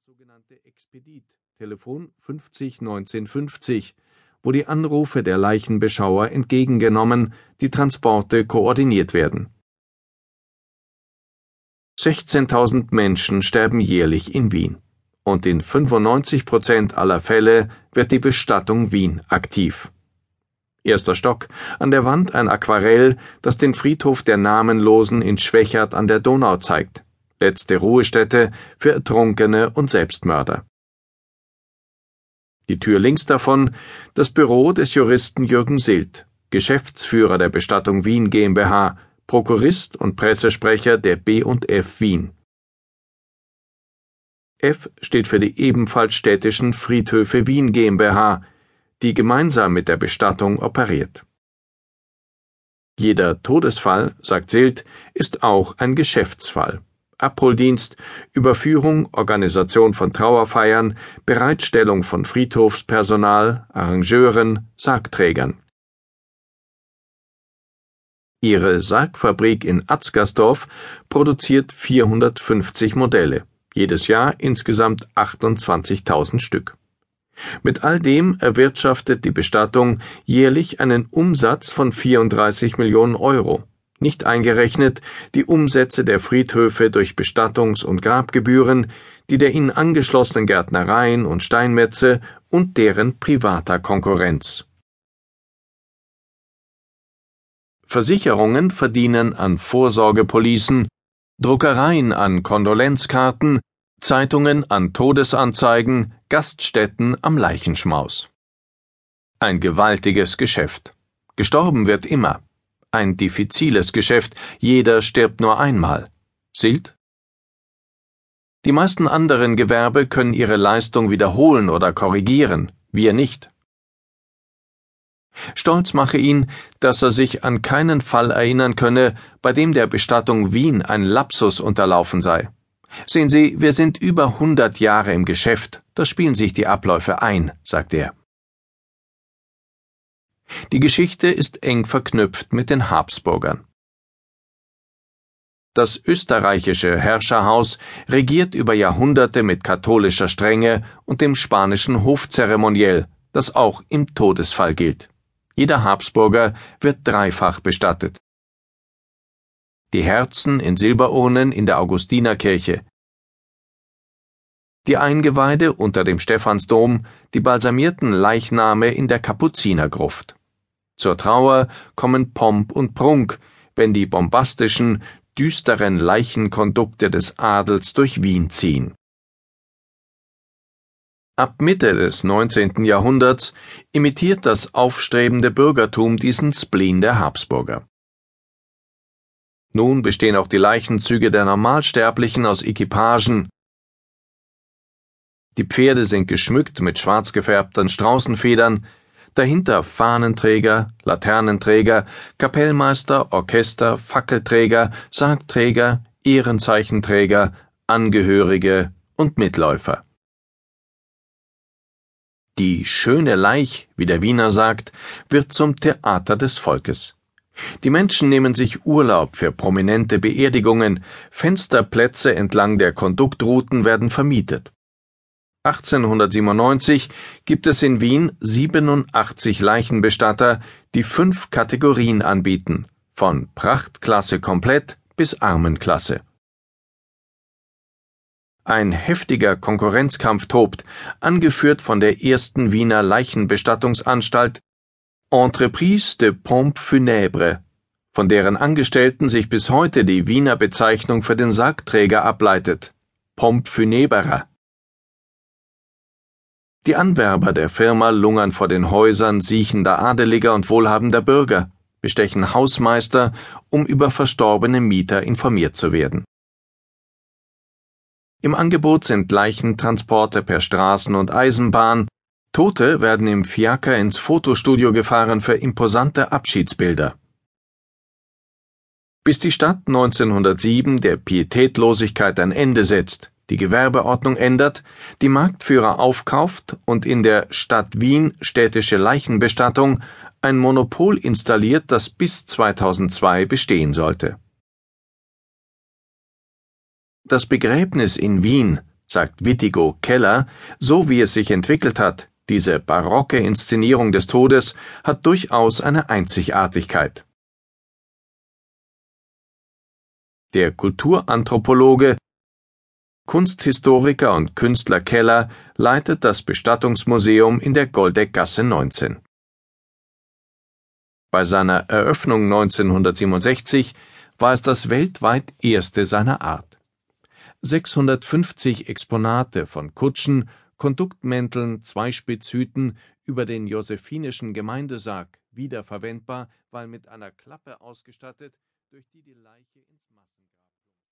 das sogenannte Expedit, Telefon 50 1950, wo die Anrufe der Leichenbeschauer entgegengenommen, die Transporte koordiniert werden. 16.000 Menschen sterben jährlich in Wien. Und in 95 Prozent aller Fälle wird die Bestattung Wien aktiv. Erster Stock, an der Wand ein Aquarell, das den Friedhof der Namenlosen in Schwächert an der Donau zeigt. Letzte Ruhestätte für Ertrunkene und Selbstmörder. Die Tür links davon das Büro des Juristen Jürgen Silt, Geschäftsführer der Bestattung Wien GmbH, Prokurist und Pressesprecher der B&F Wien. F steht für die ebenfalls städtischen Friedhöfe Wien GmbH, die gemeinsam mit der Bestattung operiert. Jeder Todesfall, sagt Silt, ist auch ein Geschäftsfall. Abholdienst, Überführung, Organisation von Trauerfeiern, Bereitstellung von Friedhofspersonal, Arrangeuren, Sargträgern. Ihre Sargfabrik in Atzgersdorf produziert 450 Modelle, jedes Jahr insgesamt 28.000 Stück. Mit all dem erwirtschaftet die Bestattung jährlich einen Umsatz von 34 Millionen Euro, nicht eingerechnet die Umsätze der Friedhöfe durch Bestattungs- und Grabgebühren, die der ihnen angeschlossenen Gärtnereien und Steinmetze und deren privater Konkurrenz. Versicherungen verdienen an Vorsorgepolicen, Druckereien an Kondolenzkarten, Zeitungen an Todesanzeigen, Gaststätten am Leichenschmaus. Ein gewaltiges Geschäft. Gestorben wird immer. Ein diffiziles Geschäft, jeder stirbt nur einmal. Silt? Die meisten anderen Gewerbe können ihre Leistung wiederholen oder korrigieren, wir nicht. Stolz mache ihn, dass er sich an keinen Fall erinnern könne, bei dem der Bestattung Wien ein Lapsus unterlaufen sei. Sehen Sie, wir sind über hundert Jahre im Geschäft, da spielen sich die Abläufe ein, sagt er. Die Geschichte ist eng verknüpft mit den Habsburgern. Das österreichische Herrscherhaus regiert über Jahrhunderte mit katholischer Strenge und dem spanischen Hofzeremoniell, das auch im Todesfall gilt. Jeder Habsburger wird dreifach bestattet. Die Herzen in Silberurnen in der Augustinerkirche, die Eingeweide unter dem Stephansdom, die balsamierten Leichname in der Kapuzinergruft. Zur Trauer kommen Pomp und Prunk, wenn die bombastischen, düsteren Leichenkondukte des Adels durch Wien ziehen. Ab Mitte des 19. Jahrhunderts imitiert das aufstrebende Bürgertum diesen Spleen der Habsburger. Nun bestehen auch die Leichenzüge der Normalsterblichen aus Equipagen. Die Pferde sind geschmückt mit schwarz gefärbten Straußenfedern, dahinter Fahnenträger, Laternenträger, Kapellmeister, Orchester, Fackelträger, Sargträger, Ehrenzeichenträger, Angehörige und Mitläufer. Die schöne Leich, wie der Wiener sagt, wird zum Theater des Volkes. Die Menschen nehmen sich Urlaub für prominente Beerdigungen, Fensterplätze entlang der Konduktrouten werden vermietet. 1897 gibt es in Wien 87 Leichenbestatter, die fünf Kategorien anbieten, von Prachtklasse komplett bis Armenklasse. Ein heftiger Konkurrenzkampf tobt, angeführt von der ersten Wiener Leichenbestattungsanstalt Entreprise de Pompe Funèbre, von deren Angestellten sich bis heute die Wiener Bezeichnung für den Sargträger ableitet, Pompe Funèbera. Die Anwerber der Firma lungern vor den Häusern siechender Adeliger und wohlhabender Bürger, bestechen Hausmeister, um über verstorbene Mieter informiert zu werden. Im Angebot sind Leichentransporte per Straßen- und Eisenbahn, Tote werden im Fiaker ins Fotostudio gefahren für imposante Abschiedsbilder. Bis die Stadt 1907 der Pietätlosigkeit ein Ende setzt, die Gewerbeordnung ändert, die Marktführer aufkauft und in der Stadt Wien städtische Leichenbestattung ein Monopol installiert, das bis 2002 bestehen sollte. Das Begräbnis in Wien sagt Wittigo Keller, so wie es sich entwickelt hat, diese barocke Inszenierung des Todes, hat durchaus eine Einzigartigkeit. Der Kulturanthropologe, Kunsthistoriker und Künstler Keller leitet das Bestattungsmuseum in der Goldeckgasse 19. Bei seiner Eröffnung 1967 war es das weltweit erste seiner Art. 650 Exponate von Kutschen, Konduktmänteln, Zweispitzhüten über den josephinischen Gemeindesarg, wiederverwendbar, weil mit einer Klappe ausgestattet, durch die die Leiche ins